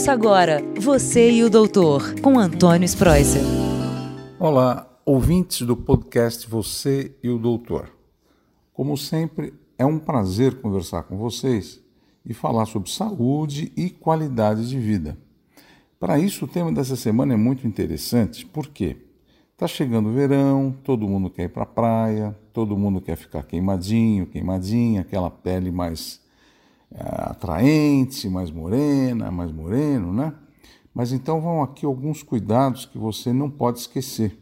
Ouça agora Você e o Doutor, com Antônio Spreuser. Olá, ouvintes do podcast Você e o Doutor. Como sempre, é um prazer conversar com vocês e falar sobre saúde e qualidade de vida. Para isso, o tema dessa semana é muito interessante, porque está chegando o verão, todo mundo quer ir para a praia, todo mundo quer ficar queimadinho, queimadinha, aquela pele mais atraente, mais morena, mais moreno, né? Mas então vão aqui alguns cuidados que você não pode esquecer.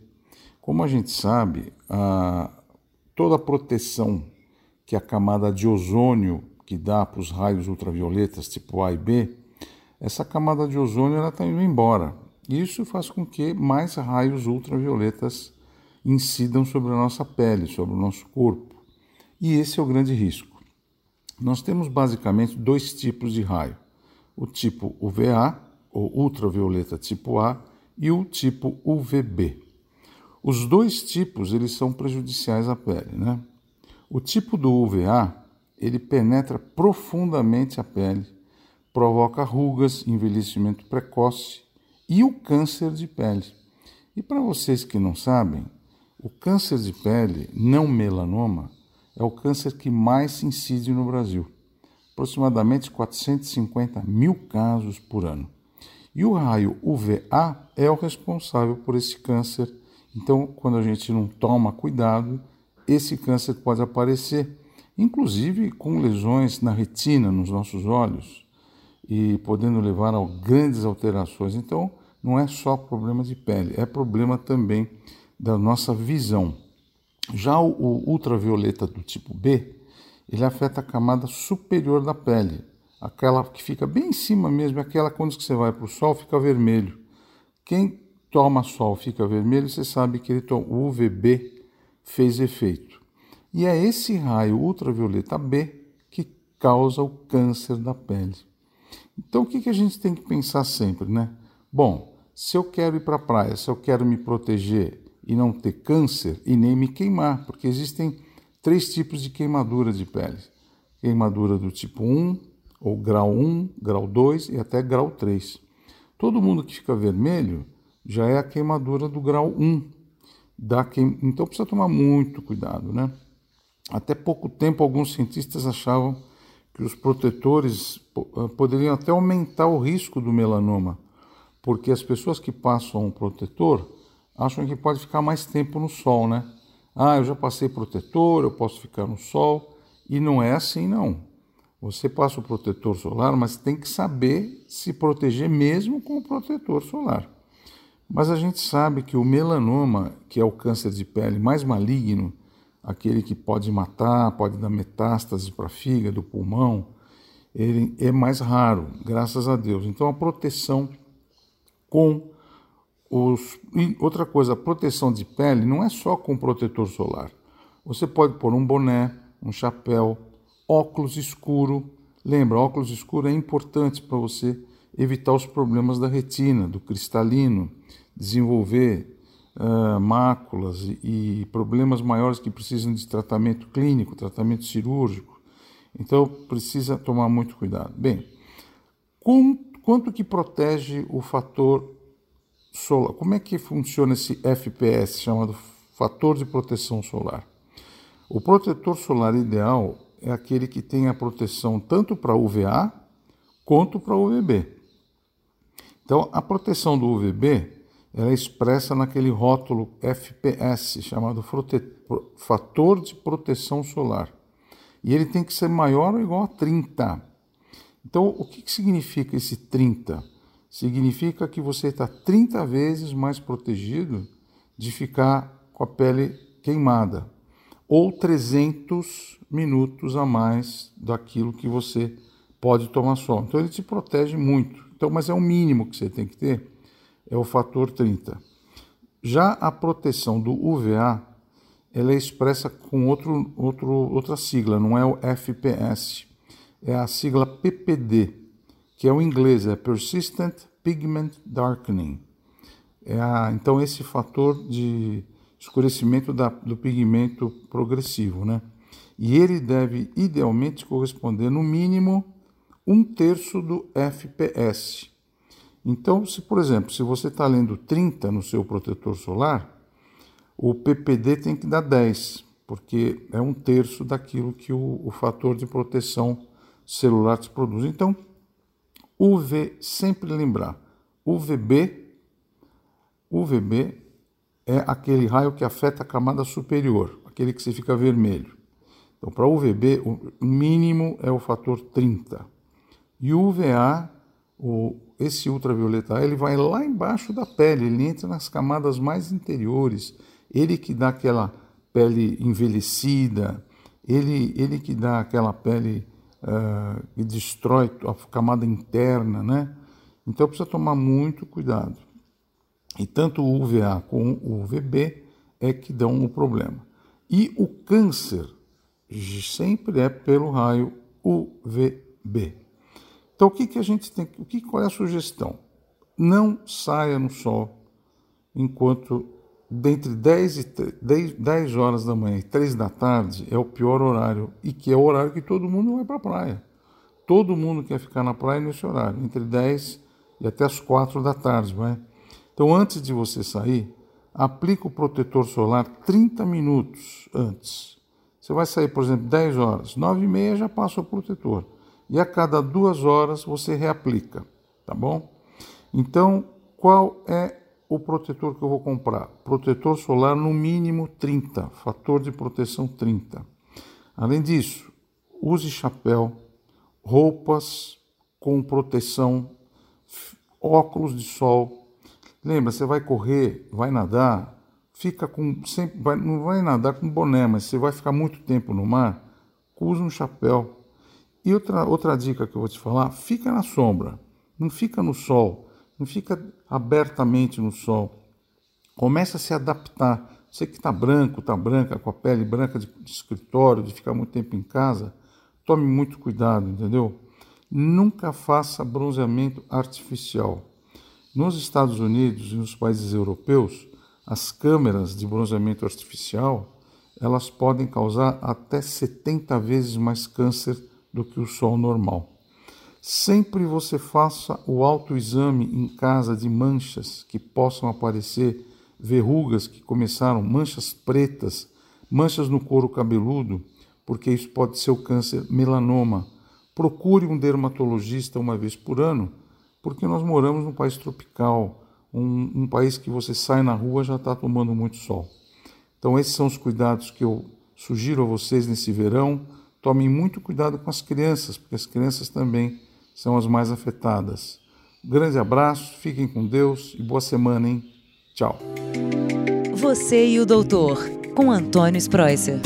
Como a gente sabe, a, toda a proteção que a camada de ozônio que dá para os raios ultravioletas tipo A e B, essa camada de ozônio está indo embora. Isso faz com que mais raios ultravioletas incidam sobre a nossa pele, sobre o nosso corpo. E esse é o grande risco. Nós temos basicamente dois tipos de raio: o tipo UVA, ou ultravioleta tipo A, e o tipo UVB. Os dois tipos eles são prejudiciais à pele, né? O tipo do UVA ele penetra profundamente a pele, provoca rugas, envelhecimento precoce e o câncer de pele. E para vocês que não sabem, o câncer de pele, não melanoma, é o câncer que mais incide no Brasil, aproximadamente 450 mil casos por ano. E o raio UVA é o responsável por esse câncer. Então, quando a gente não toma cuidado, esse câncer pode aparecer, inclusive com lesões na retina, nos nossos olhos, e podendo levar a grandes alterações. Então, não é só problema de pele, é problema também da nossa visão. Já o, ultravioleta do tipo B, ele afeta a camada superior da pele, aquela que fica bem em cima mesmo, aquela quando você vai para o sol fica vermelho. Quem toma sol fica vermelho, você sabe que ele o UVB fez efeito. E é esse raio ultravioleta B que causa o câncer da pele. Então o que a gente tem que pensar sempre, né? Bom, se eu quero ir para a praia, se eu quero me proteger e não ter câncer e nem me queimar, porque existem três tipos de queimadura de pele: queimadura do tipo 1, ou grau 1, grau 2 e até grau 3. Todo mundo que fica vermelho já é a queimadura do grau 1. Da queim... Então precisa tomar muito cuidado, né? Até pouco tempo, alguns cientistas achavam que os protetores eh, poderiam até aumentar o risco do melanoma, porque as pessoas que passam um protetor acham que pode ficar mais tempo no sol, né? Ah, eu já passei protetor, eu posso ficar no sol. E não é assim, não. Você passa o protetor solar, mas tem que saber se proteger mesmo com o protetor solar. Mas a gente sabe que o melanoma, que é o câncer de pele mais maligno, aquele que pode matar, pode dar metástase para fígado, pulmão, ele é mais raro, graças a Deus. Então a proteção com os, outra coisa, a proteção de pele não é só com protetor solar. Você pode pôr um boné, um chapéu, óculos escuro. Lembra, óculos escuro é importante para você evitar os problemas da retina, do cristalino, desenvolver uh, máculas e, e problemas maiores que precisam de tratamento clínico, tratamento cirúrgico. Então precisa tomar muito cuidado. Bem, com, quanto que protege o fator solar. Como é que funciona esse FPS, chamado fator de proteção solar? O protetor solar ideal é aquele que tem a proteção tanto para UVA quanto para UVB. Então, a proteção do UVB ela é expressa naquele rótulo FPS, chamado fator de proteção solar. E ele tem que ser maior ou igual a 30. Então, o que, que significa esse 30? Significa que você está 30 vezes mais protegido de ficar com a pele queimada, ou 300 minutos a mais daquilo que você pode tomar sol. Então ele te protege muito. Então, mas é o mínimo que você tem que ter, é o fator 30. Já a proteção do UVA, ela é expressa com outro, outro, outra sigla, não é o FPS, é a sigla PPD, que é o inglês, é Persistent Pigment Darkening. É a, então, esse fator de escurecimento da, do pigmento progressivo, né? E ele deve, idealmente, corresponder, no mínimo, um terço do FPS. Então, se por exemplo, se você está lendo 30 no seu protetor solar, o PPD tem que dar 10, porque é um terço daquilo que o, o fator de proteção celular te produz. Então, UV, sempre lembrar, UVB, UVB é aquele raio que afeta a camada superior, aquele que você fica vermelho. Então, para UVB, o mínimo é o fator 30. E UVA, o, esse ultravioleta ele vai lá embaixo da pele, ele entra nas camadas mais interiores, ele que dá aquela pele envelhecida, ele, ele que dá aquela pele uh, que destrói a camada interna, né? Então precisa tomar muito cuidado. E tanto o UVA como o UVB é que dão o problema. E o câncer sempre é pelo raio UVB. Então o que, que a gente tem, o que qual é a sugestão? Não saia no sol enquanto dentre 10, e 10, 10 horas da manhã e 3 da tarde é o pior horário e que é o horário que todo mundo vai para a praia. Todo mundo quer ficar na praia nesse horário, entre 10 e até as 4 da tarde, vai? Então antes de você sair, aplica o protetor solar 30 minutos antes. Você vai sair, por exemplo, 10 horas, 9 e meia já passa o protetor. E a cada duas horas você reaplica, tá bom? Então, qual é o protetor que eu vou comprar? Protetor solar no mínimo 30, fator de proteção 30. Além disso, use chapéu, roupas com proteção, óculos de sol. Lembra, você vai correr, vai nadar, fica com sempre vai, não vai nadar com boné, mas você vai ficar muito tempo no mar, use um chapéu. E outra outra dica que eu vou te falar, fica na sombra, não fica no sol, não fica abertamente no sol. Começa a se adaptar. Você que está branco, está branca, com a pele branca de, escritório, de ficar muito tempo em casa, tome muito cuidado, entendeu? Nunca faça bronzeamento artificial. Nos Estados Unidos e nos países europeus, as câmeras de bronzeamento artificial, elas podem causar até 70 vezes mais câncer do que o sol normal. Sempre você faça o autoexame em casa de manchas que possam aparecer, verrugas que começaram, manchas pretas, manchas no couro cabeludo, porque isso pode ser o câncer melanoma. Procure um dermatologista uma vez por ano, porque nós moramos num país tropical um, um país que você sai na rua já está tomando muito sol. Então, esses são os cuidados que eu sugiro a vocês nesse verão. Tomem muito cuidado com as crianças, porque as crianças também são as mais afetadas. grande abraço, fiquem com Deus e boa semana, hein? Tchau. Você e o doutor, com Antônio Spreuser.